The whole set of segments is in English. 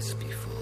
this. Before.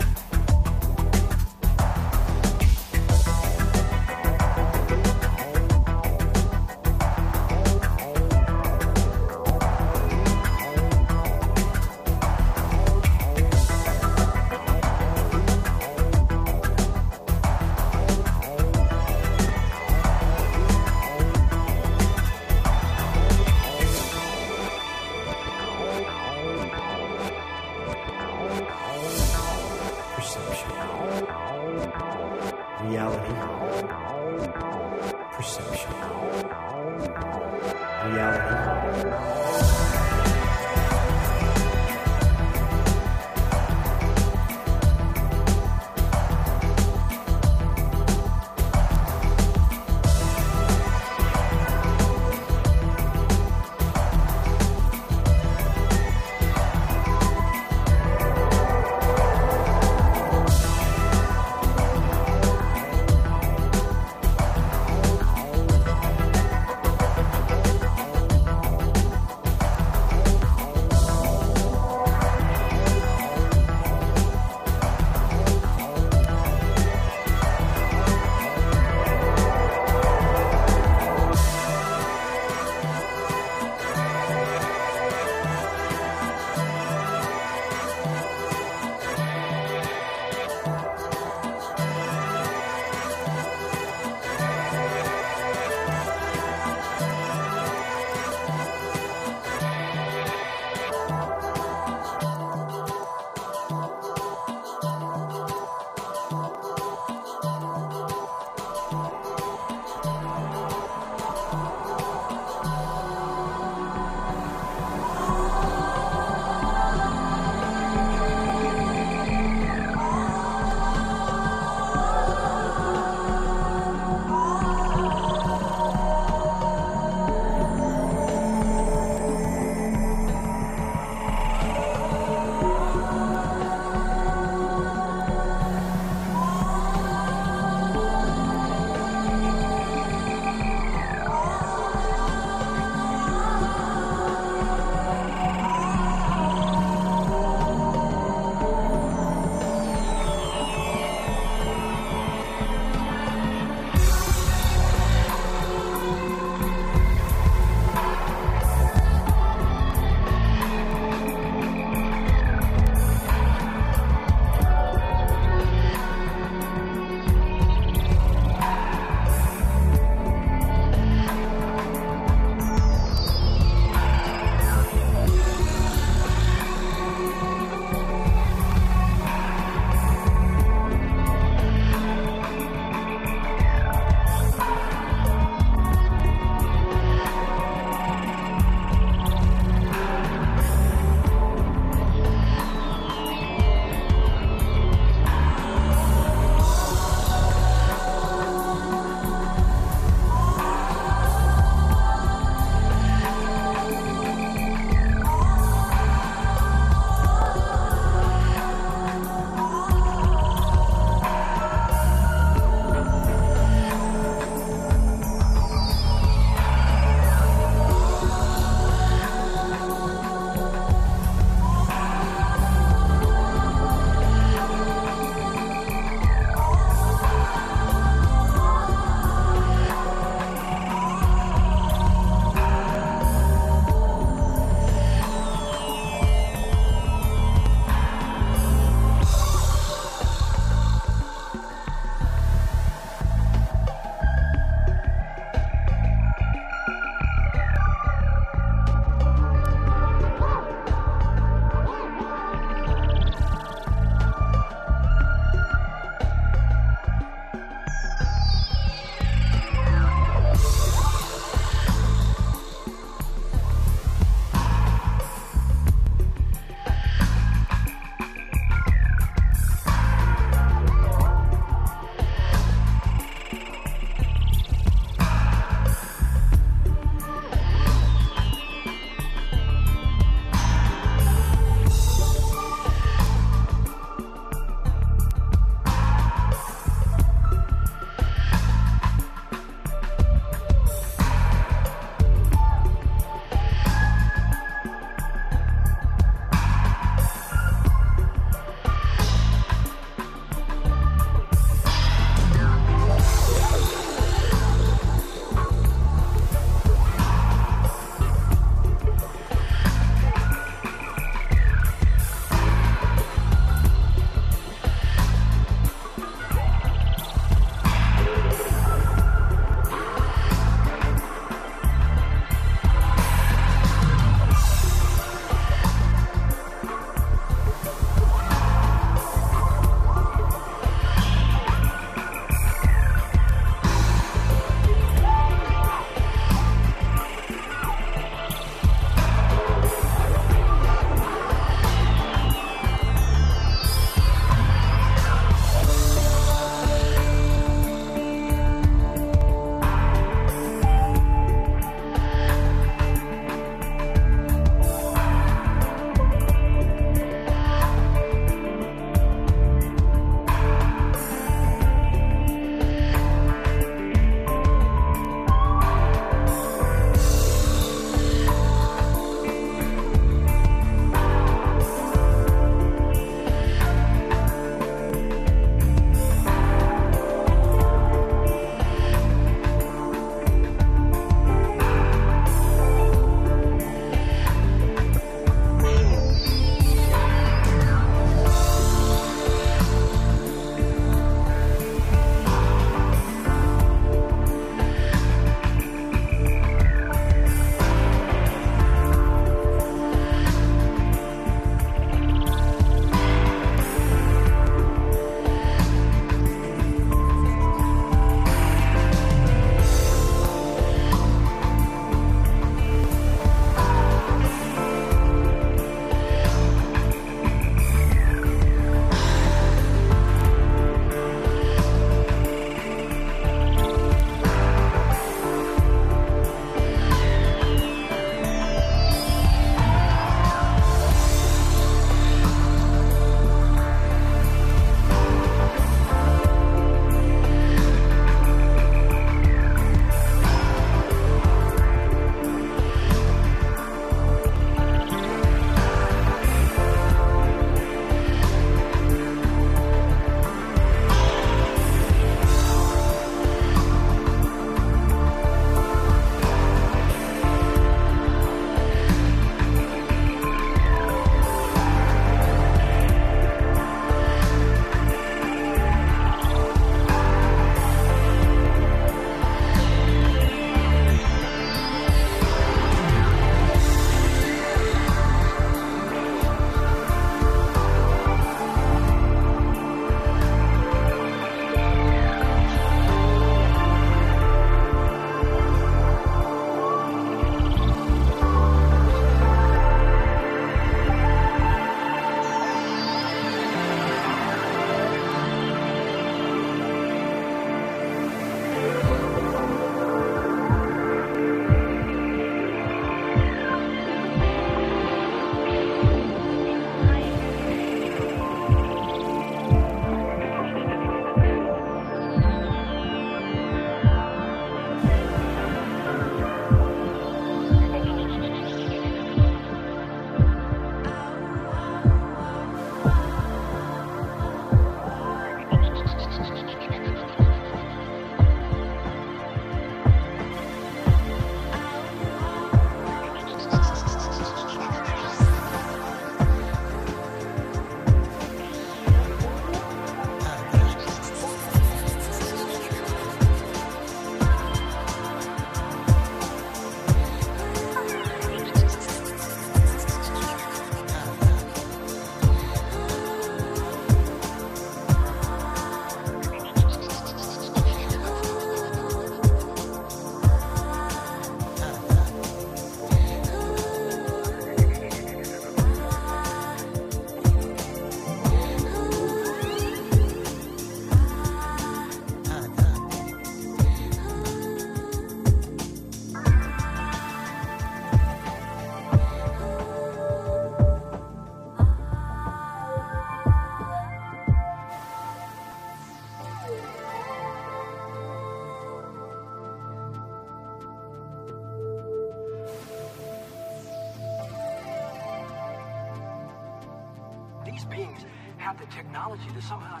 Somehow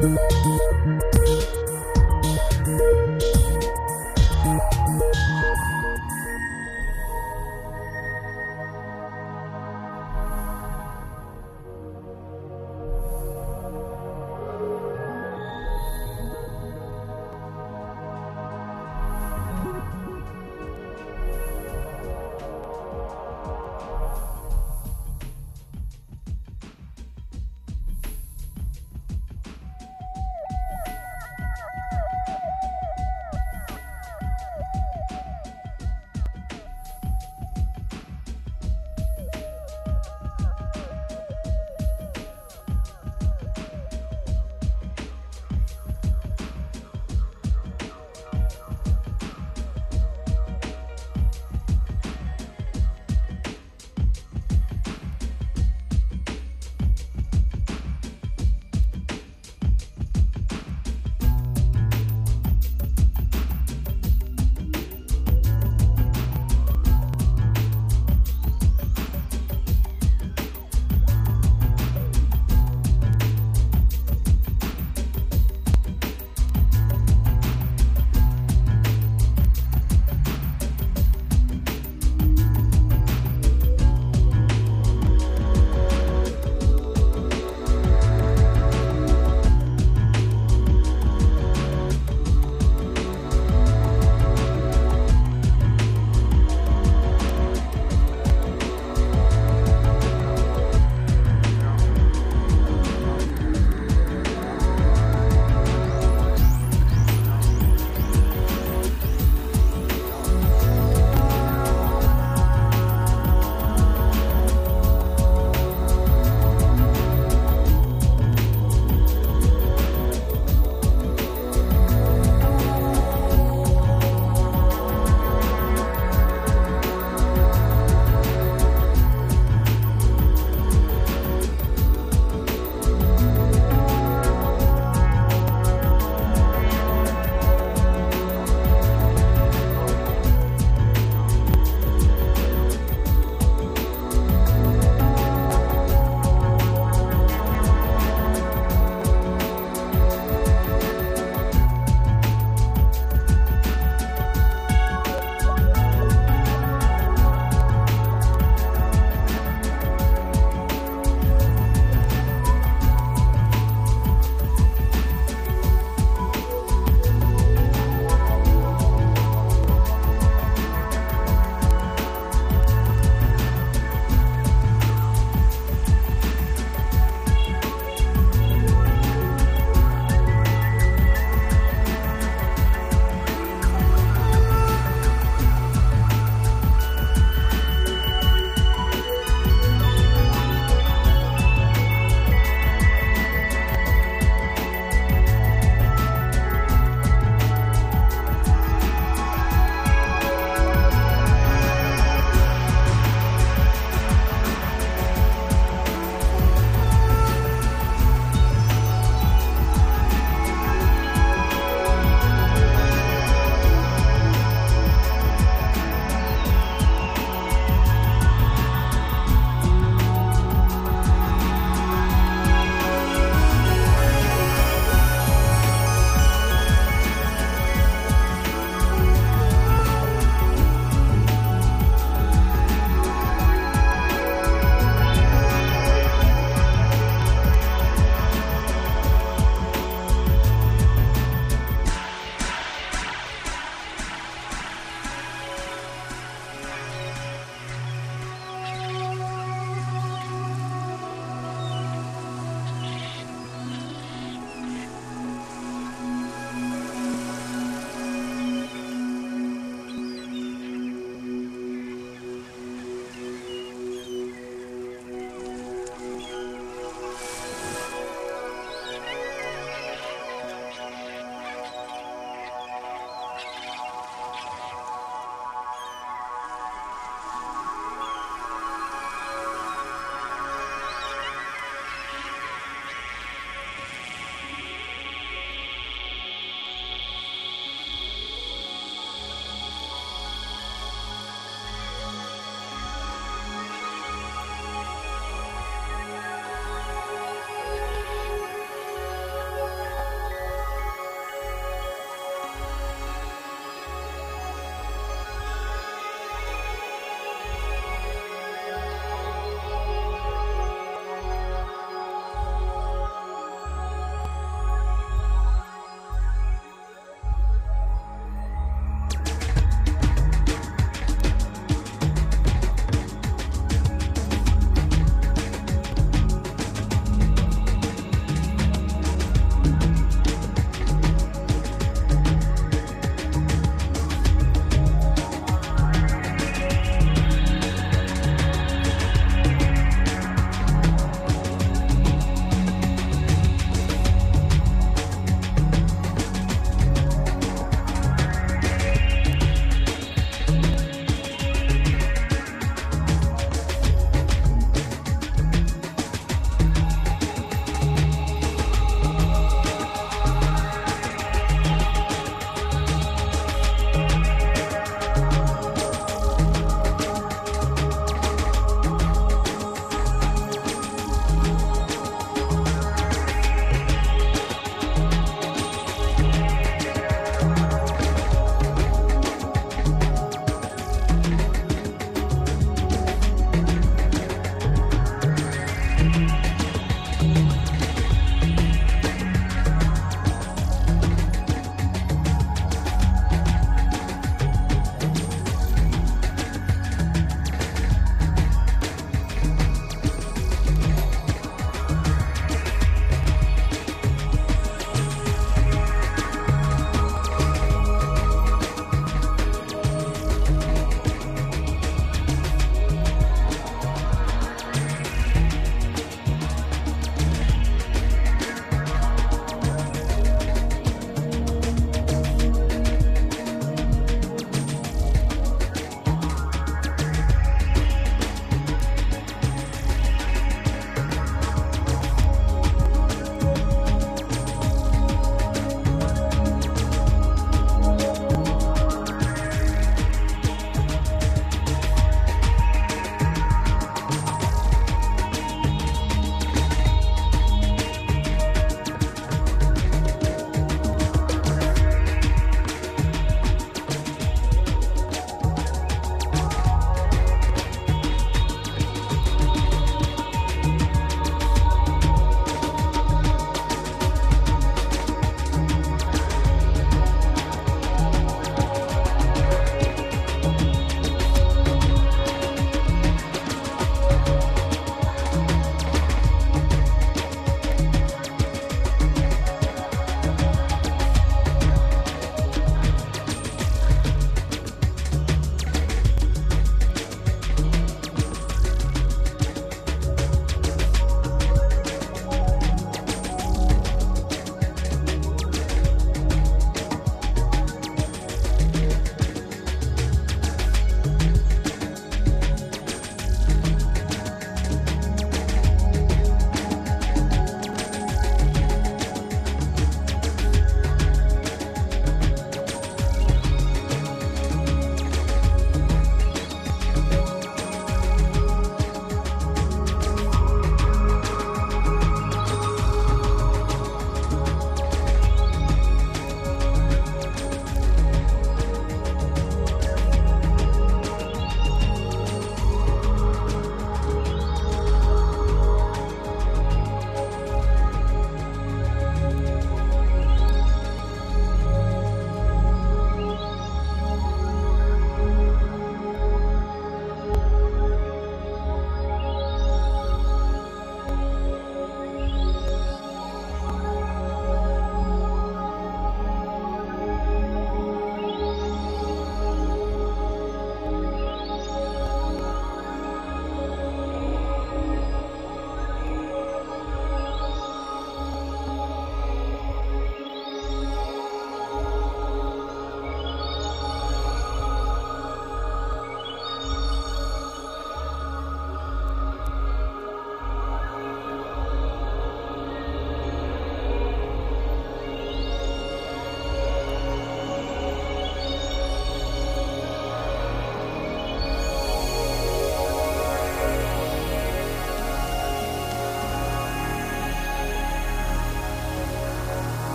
Música